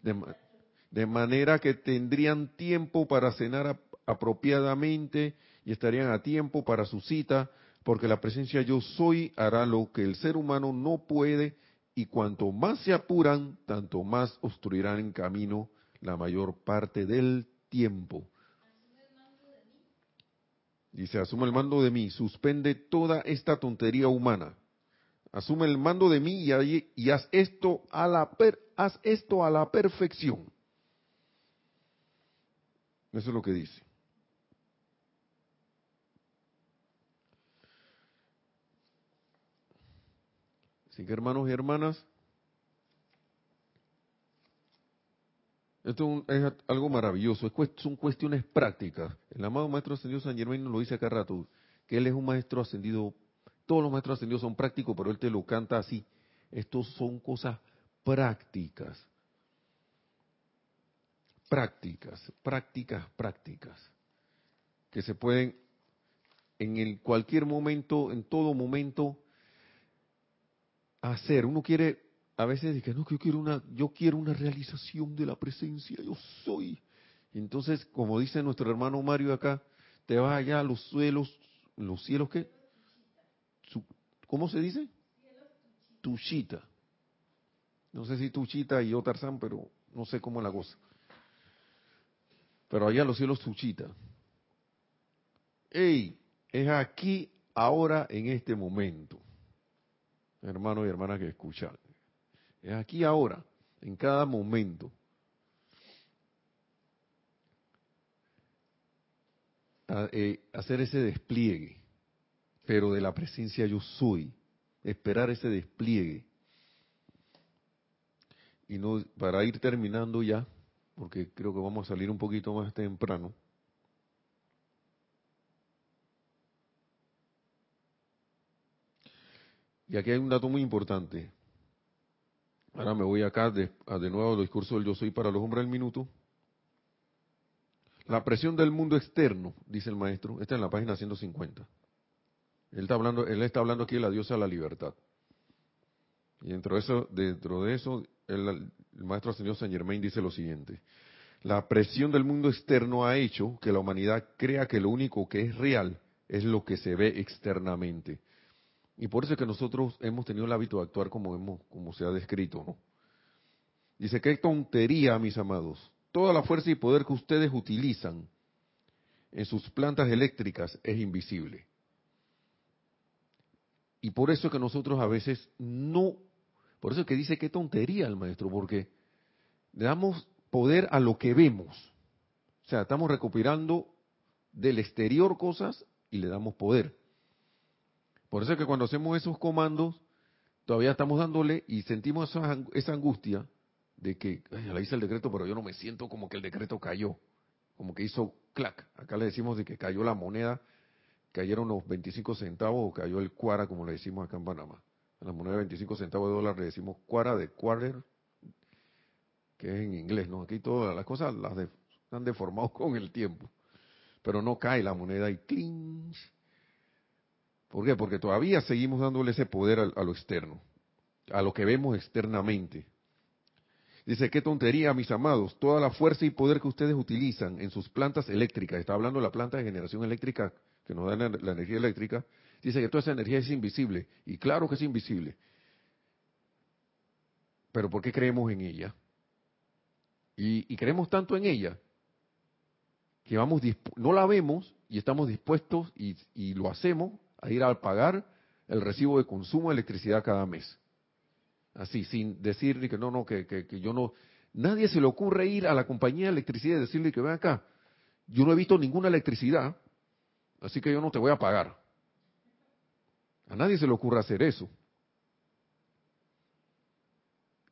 De, manera que tendrían tiempo para cenar apropiadamente y estarían a tiempo para su cita, porque la presencia yo soy hará lo que el ser humano no puede y cuanto más se apuran, tanto más obstruirán en camino la mayor parte del tiempo. Dice, asume el mando de mí, suspende toda esta tontería humana. Asume el mando de mí y, haz, esto a la haz esto a la perfección. Eso es lo que dice. Así que hermanos y hermanas, esto es algo maravilloso, son cuestiones prácticas. El amado Maestro Ascendido San Germain nos lo dice acá rato, que él es un maestro ascendido, todos los maestros ascendidos son prácticos, pero él te lo canta así. Estos son cosas prácticas. Prácticas, prácticas, prácticas. Que se pueden en cualquier momento, en todo momento, hacer. Uno quiere, a veces dice, no, que yo quiero una, yo quiero una realización de la presencia, yo soy. Entonces, como dice nuestro hermano Mario acá, te vas allá a los cielos, los cielos que, ¿cómo se dice? Tuchita. No sé si Tuchita y yo Tarzán, pero no sé cómo la cosa. Pero allá los cielos Tuchita. ¡Ey! Es aquí, ahora, en este momento hermanos y hermanas que escuchan. Es aquí ahora, en cada momento. Eh, hacer ese despliegue, pero de la presencia yo soy, esperar ese despliegue. Y no, para ir terminando ya, porque creo que vamos a salir un poquito más temprano, Y aquí hay un dato muy importante. Ahora me voy acá de, de nuevo al discurso del yo soy para los hombres del minuto. La presión del mundo externo, dice el maestro, está en la página 150. Él está hablando, él está hablando aquí de la diosa de la libertad. Y dentro de eso, dentro de eso el, maestro señor Saint Germain dice lo siguiente. La presión del mundo externo ha hecho que la humanidad crea que lo único que es real es lo que se ve externamente y por eso es que nosotros hemos tenido el hábito de actuar como, hemos, como se ha descrito, ¿no? Dice, qué tontería, mis amados. Toda la fuerza y poder que ustedes utilizan en sus plantas eléctricas es invisible. Y por eso es que nosotros a veces no, por eso es que dice qué tontería el maestro, porque le damos poder a lo que vemos. O sea, estamos recopilando del exterior cosas y le damos poder. Por eso es que cuando hacemos esos comandos, todavía estamos dándole y sentimos esa, angustia de que, ay, ya hice el decreto, pero yo no me siento como que el decreto cayó, como que hizo clac. Acá le decimos de que cayó la moneda, cayeron los 25 centavos o cayó el cuara, como le decimos acá en Panamá. A la moneda de 25 centavos de dólar le decimos cuara de quarter, que es en inglés, ¿no? Aquí todas las cosas las han deformado *laughs* con el tiempo. Pero no cae la moneda y clinch ¿Por qué? Porque todavía seguimos dándole ese poder a, lo externo, a lo que vemos externamente. Dice, qué tontería, mis amados, toda la fuerza y poder que ustedes utilizan en sus plantas eléctricas, está hablando de la planta de generación eléctrica que nos da la, energía eléctrica, dice que toda esa energía es invisible, y claro que es invisible. Pero ¿por qué creemos en ella? Y, creemos tanto en ella que vamos no la vemos y estamos dispuestos y lo hacemos a ir a pagar el recibo de consumo de electricidad cada mes. Así, sin decirle que no, no, que, que, yo no... Nadie se le ocurre ir a la compañía de electricidad y decirle que ven acá, yo no he visto ninguna electricidad, así que yo no te voy a pagar. A nadie se le ocurre hacer eso.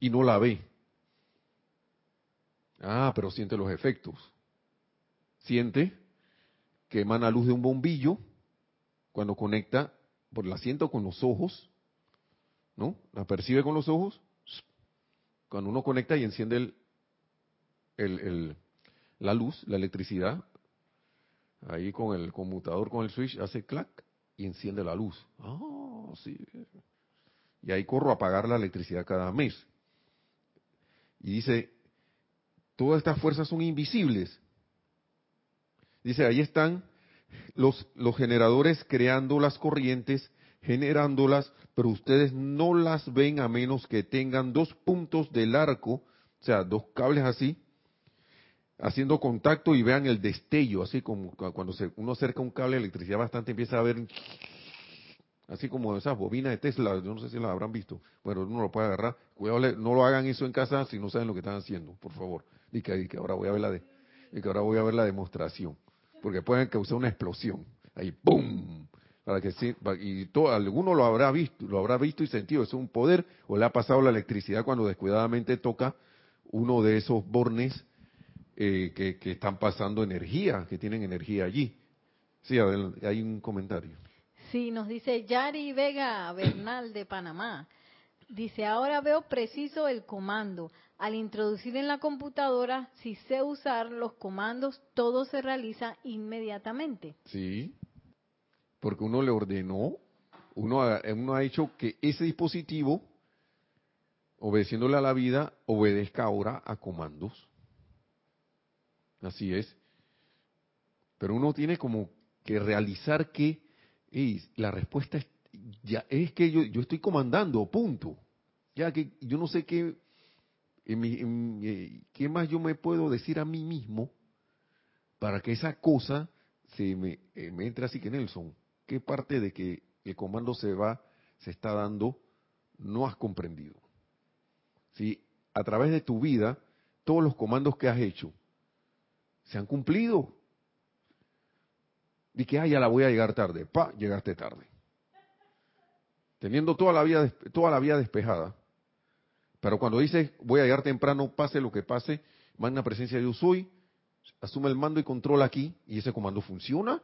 Y no la ve. Ah, pero siente los efectos. Siente que emana luz de un bombillo cuando conecta por el asiento con los ojos, ¿no? La percibe con los ojos cuando uno conecta y enciende el, el, la luz, la electricidad, ahí con el conmutador, con el switch, hace clac y enciende la luz. Ah, sí. Y ahí corro a pagar la electricidad cada mes. Y dice, todas estas fuerzas son invisibles. Dice, ahí están los, los generadores creando las corrientes, generándolas, pero ustedes no las ven a menos que tengan dos puntos del arco, o sea, dos cables así, haciendo contacto y vean el destello, así como cuando se, uno acerca un cable de electricidad bastante empieza a ver, así como esas bobinas de Tesla, yo no sé si las habrán visto, bueno, uno lo puede agarrar, cuidado, no lo hagan eso en casa si no saben lo que están haciendo, por favor, y que, ahora voy a ver la de, y que ahora voy a ver la demostración, porque pueden causar una explosión, ahí ¡pum! para que sí, y todo, alguno lo habrá visto, lo habrá visto y sentido, es un poder, o le ha pasado la electricidad cuando descuidadamente toca uno de esos bornes eh, que, están pasando energía, que tienen energía allí. Sí, hay un comentario. Sí, nos dice Yari Vega Bernal de Panamá. Dice, ahora veo preciso el comando. Al introducir en la computadora, si sé usar los comandos, todo se realiza inmediatamente. Sí, porque uno le ordenó, uno ha, uno ha hecho que ese dispositivo, obedeciéndole a la vida, obedezca ahora a comandos. Así es. Pero uno tiene como que realizar que la respuesta es, ya, es que yo, yo estoy comandando, punto. Ya que yo no sé qué, eh, qué más yo me puedo decir a mí mismo para que esa cosa se me, eh, me entre así que Nelson. ¿Qué parte de que el comando se va, se está dando, no has comprendido? Si a través de tu vida, todos los comandos que has hecho, se han cumplido. Y que, ah, ya la voy a llegar tarde. Pa, llegaste tarde. Teniendo toda la vida, toda la vida despejada. Pero cuando dices, voy a llegar temprano, pase lo que pase, magna presencia de Dios soy, asume el mando y control aquí, y ese comando funciona.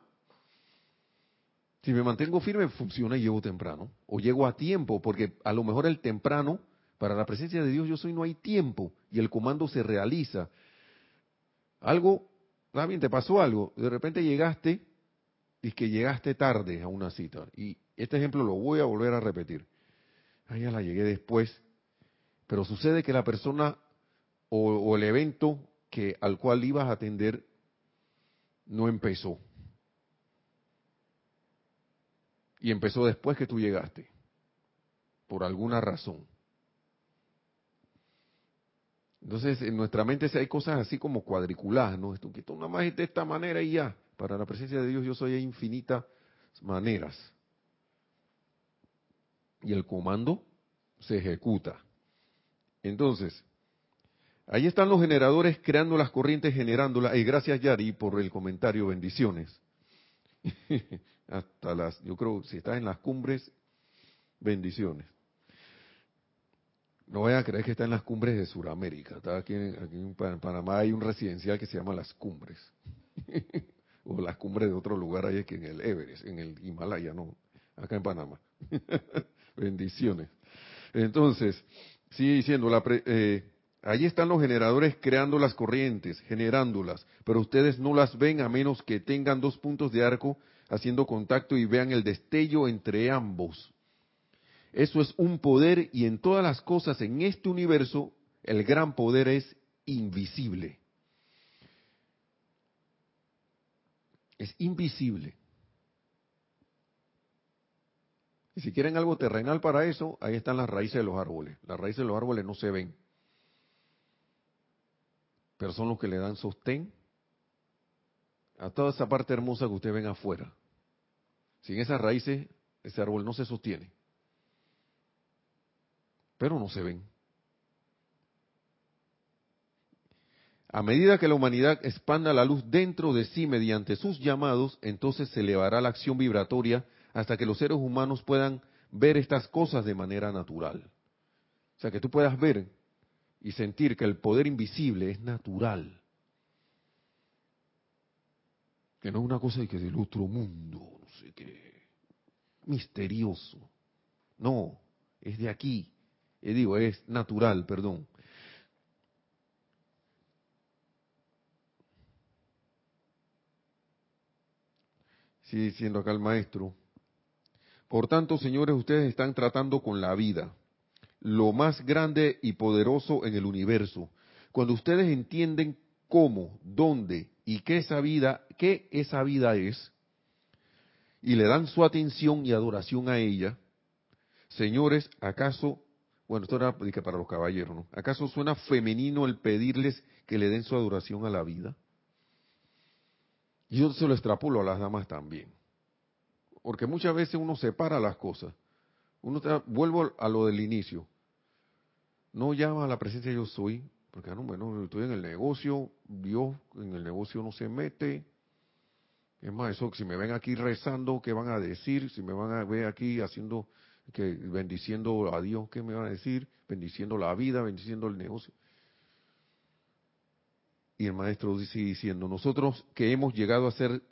Si me mantengo firme, funciona y llego temprano. O llego a tiempo, porque a lo mejor el temprano, para la presencia de Dios yo soy, no hay tiempo, y el comando se realiza. Algo bien, te pasó algo, de repente llegaste y que llegaste tarde a una cita. Y este ejemplo lo voy a volver a repetir. Ah, ya la llegué después, pero sucede que la persona o, el evento que al cual ibas a atender no empezó. Y empezó después que tú llegaste, por alguna razón. Entonces, en nuestra mente hay cosas así como cuadriculadas, ¿no? Esto que esto nada más es de esta manera y ya. Para la presencia de Dios yo soy de infinitas maneras. Y el comando se ejecuta. Entonces, ahí están los generadores creando las corrientes, generándolas. Y gracias, Yari, por el comentario. Bendiciones. *laughs* Hasta las, yo creo, si estás en las cumbres, bendiciones. No voy a creer que está en las cumbres de Sudamérica. Está aquí, en, Panamá hay un residencial que se llama Las Cumbres. *laughs* o las cumbres de otro lugar ahí que en el Everest, en el Himalaya, no. Acá en Panamá. *laughs* Bendiciones. Entonces, sigue diciendo, la eh, ahí están los generadores creando las corrientes, generándolas, pero ustedes no las ven a menos que tengan dos puntos de arco haciendo contacto y vean el destello entre ambos. Eso es un poder y en todas las cosas en este universo el gran poder es invisible. Es invisible. Y si quieren algo terrenal para eso, ahí están las raíces de los árboles. Las raíces de los árboles no se ven, pero son los que le dan sostén a toda esa parte hermosa que ustedes ven afuera. Sin esas raíces, ese árbol no se sostiene pero no se ven. A medida que la humanidad expanda la luz dentro de sí mediante sus llamados, entonces se elevará la acción vibratoria hasta que los seres humanos puedan ver estas cosas de manera natural. O sea, que tú puedas ver y sentir que el poder invisible es natural. Que no es una cosa de que del otro mundo, no sé qué, misterioso. No, es de aquí. Y digo, es natural, perdón. Sigue diciendo acá el maestro. Por tanto, señores, ustedes están tratando con la vida, lo más grande y poderoso en el universo. Cuando ustedes entienden cómo, dónde y qué esa vida, qué esa vida es, y le dan su atención y adoración a ella, señores, ¿acaso, bueno, esto era para los caballeros, ¿no? ¿Acaso suena femenino el pedirles que le den su adoración a la vida? Y yo se lo extrapulo a las damas también. Porque muchas veces uno separa las cosas. Uno vuelvo a lo del inicio. No llama a la presencia yo soy, porque no, bueno, estoy en el negocio, Dios en el negocio no se mete. Es más, eso, si me ven aquí rezando, ¿qué van a decir? Si me van a ver aquí haciendo, que bendiciendo a Dios, ¿qué me van a decir? Bendiciendo la vida, bendiciendo el negocio. Y el maestro dice diciendo, nosotros que hemos llegado a ser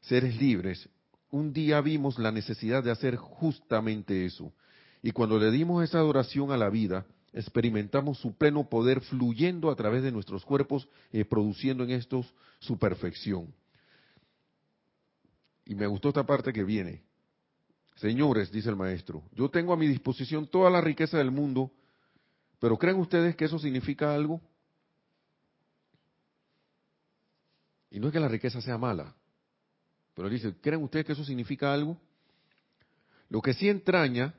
seres libres, un día vimos la necesidad de hacer justamente eso. Y cuando le dimos esa adoración a la vida, experimentamos su pleno poder fluyendo a través de nuestros cuerpos y produciendo en estos su perfección. Y me gustó esta parte que viene. Señores, dice el maestro, yo tengo a mi disposición toda la riqueza del mundo, pero ¿creen ustedes que eso significa algo? Y no es que la riqueza sea mala, pero dice, ¿creen ustedes que eso significa algo? Lo que sí entraña,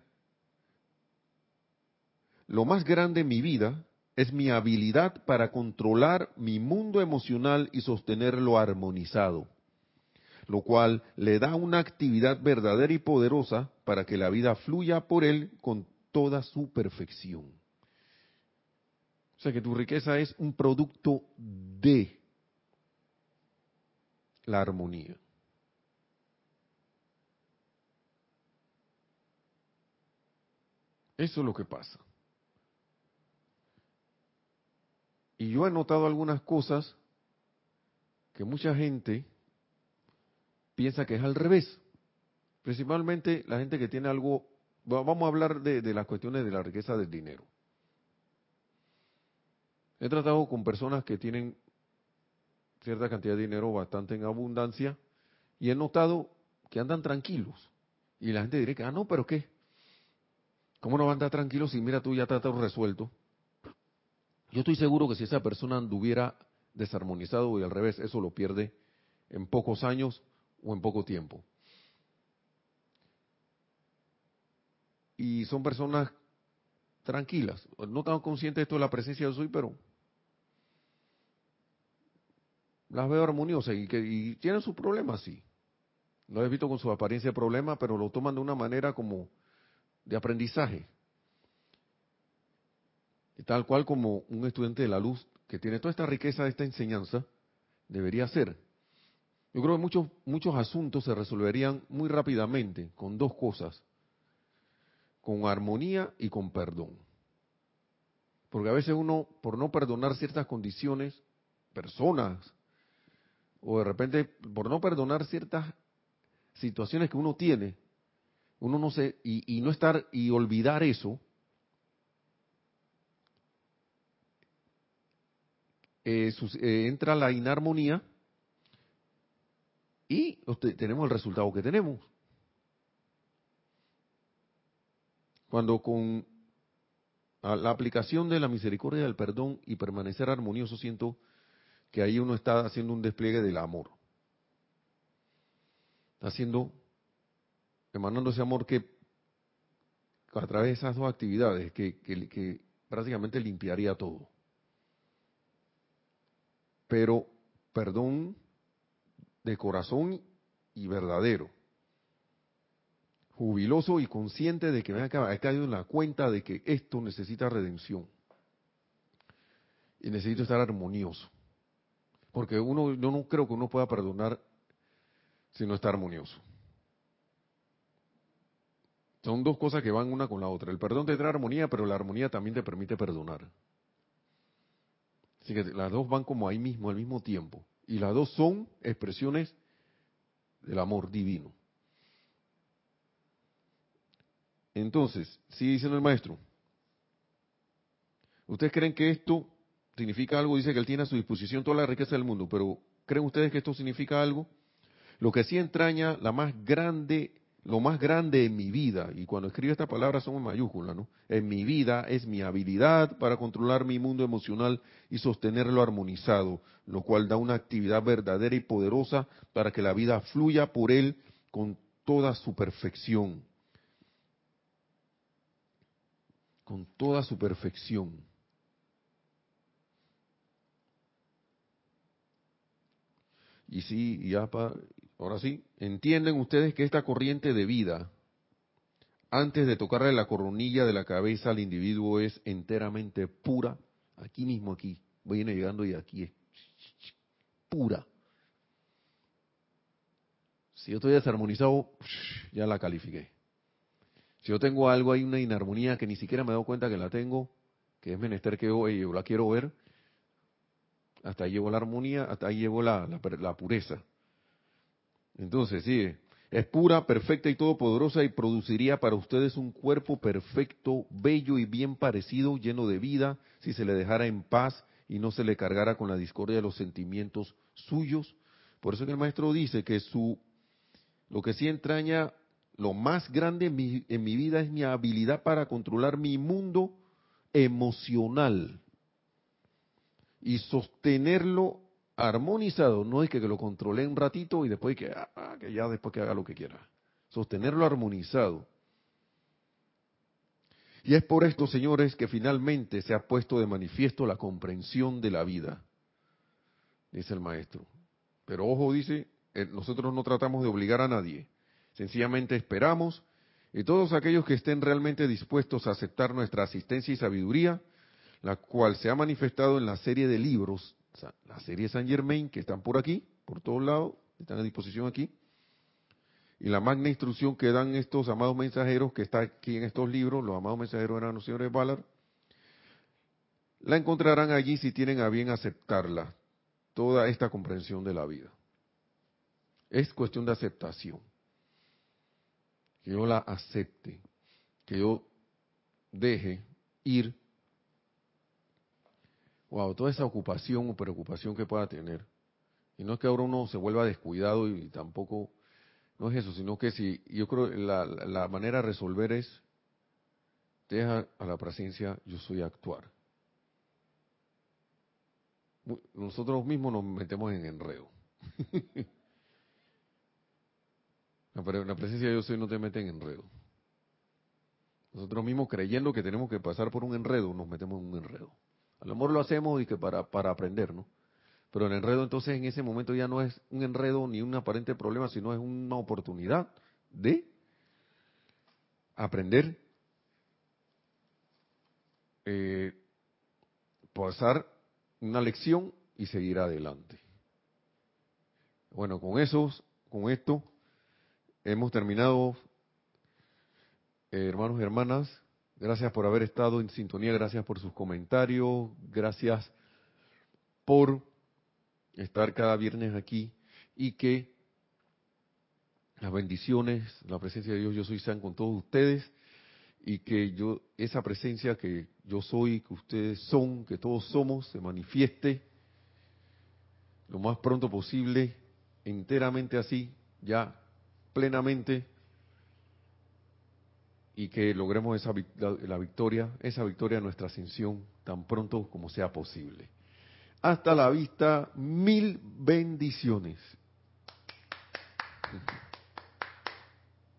lo más grande en mi vida, es mi habilidad para controlar mi mundo emocional y sostenerlo armonizado, lo cual le da una actividad verdadera y poderosa para que la vida fluya por él con toda su perfección. O sea que tu riqueza es un producto de la armonía. Eso es lo que pasa. Y yo he notado algunas cosas que mucha gente piensa que es al revés. Principalmente la gente que tiene algo, vamos a hablar de, de las cuestiones de la riqueza del dinero. He tratado con personas que tienen cierta cantidad de dinero bastante en abundancia y he notado que andan tranquilos. Y la gente dirá que, ah, no, pero ¿qué? ¿Cómo no van a andar tranquilos si mira tú ya está todo resuelto? Yo estoy seguro que si esa persona anduviera desarmonizado y al revés, eso lo pierde en pocos años o en poco tiempo. Y son personas tranquilas, no tan conscientes de esto de la presencia de soy, pero las veo armoniosas y, que, tienen sus problemas, sí. No he visto con su apariencia de problema, pero lo toman de una manera como de aprendizaje. Y tal cual como un estudiante de la luz que tiene toda esta riqueza de esta enseñanza, debería ser. Yo creo que muchos, muchos asuntos se resolverían muy rápidamente con dos cosas, con armonía y con perdón. Porque a veces uno, por no perdonar ciertas condiciones, personas, o de repente por no perdonar ciertas situaciones que uno tiene, uno no se, y, no estar, y olvidar eso, eh, eh, entra la inarmonía y tenemos el resultado que tenemos. Cuando con la aplicación de la misericordia del perdón y permanecer armonioso siento que ahí uno está haciendo un despliegue del amor. Haciendo, emanando ese amor que a través de esas dos actividades, que, que prácticamente limpiaría todo. Pero perdón de corazón y verdadero. Jubiloso y consciente de que me he caído en la cuenta de que esto necesita redención. Y necesito estar armonioso. Porque uno, yo no creo que uno pueda perdonar si no está armonioso. Son dos cosas que van una con la otra. El perdón te trae armonía, pero la armonía también te permite perdonar. Así que las dos van como ahí mismo, al mismo tiempo. Y las dos son expresiones del amor divino. Entonces, sigue diciendo el maestro. ¿Ustedes creen que esto significa algo, dice que él tiene a su disposición toda la riqueza del mundo, pero ¿creen ustedes que esto significa algo? lo que sí entraña la más grande, lo más grande en mi vida, y cuando escribo esta palabra son en ¿no? En mi vida es mi habilidad para controlar mi mundo emocional y sostenerlo armonizado, lo cual da una actividad verdadera y poderosa para que la vida fluya por él con toda su perfección. Con toda su perfección. Y sí, ya para, ahora sí, entienden ustedes que esta corriente de vida, antes de tocarle la coronilla de la cabeza al individuo, es enteramente pura, aquí mismo, aquí, viene llegando y aquí es pura. Si yo estoy desarmonizado, ya la califiqué. Si yo tengo algo, hay una inarmonía que ni siquiera me he dado cuenta que la tengo, que es menester que yo, yo la quiero ver, hasta ahí llegó la armonía, hasta ahí llegó la, pureza. Entonces, sí, es pura, perfecta y todopoderosa y produciría para ustedes un cuerpo perfecto, bello y bien parecido, lleno de vida, si se le dejara en paz y no se le cargara con la discordia de los sentimientos suyos. Por eso que el maestro dice que su, lo que sí entraña, lo más grande en mi, en mi vida es mi habilidad para controlar mi mundo emocional y sostenerlo armonizado, no es que, lo controle un ratito y después que, ah, que ya después que haga lo que quiera. Sostenerlo armonizado. Y es por esto, señores, que finalmente se ha puesto de manifiesto la comprensión de la vida, dice el maestro. Pero ojo, dice, eh, nosotros no tratamos de obligar a nadie, sencillamente esperamos y todos aquellos que estén realmente dispuestos a aceptar nuestra asistencia y sabiduría, la cual se ha manifestado en la serie de libros, la serie San Germain, que están por aquí, por todos lados, están a disposición aquí, y la magna instrucción que dan estos amados mensajeros, que está aquí en estos libros, los amados mensajeros eran los señores Ballard, la encontrarán allí si tienen a bien aceptarla, toda esta comprensión de la vida. Es cuestión de aceptación. Que yo la acepte, que yo deje ir wow, toda esa ocupación o preocupación que pueda tener. Y no es que ahora uno se vuelva descuidado y tampoco, no es eso, sino que si, yo creo la, la manera de resolver es, deja a la presencia, yo soy actuar. Nosotros mismos nos metemos en enredo. *laughs* la presencia yo soy no te mete en enredo. Nosotros mismos creyendo que tenemos que pasar por un enredo, nos metemos en un enredo. A lo mejor lo hacemos y que para, para aprender, ¿no? Pero el enredo entonces en ese momento ya no es un enredo ni un aparente problema, sino es una oportunidad de aprender, eh, pasar una lección y seguir adelante. Bueno, con eso, con esto, hemos terminado, eh, hermanos y hermanas. Gracias por haber estado en sintonía, gracias por sus comentarios, gracias por estar cada viernes aquí y que las bendiciones, la presencia de Dios, yo soy sean con todos ustedes y que yo esa presencia que yo soy, que ustedes son, que todos somos, se manifieste lo más pronto posible, enteramente así, ya plenamente y que logremos esa, la, victoria, esa victoria de nuestra ascensión tan pronto como sea posible. Hasta la vista, mil bendiciones.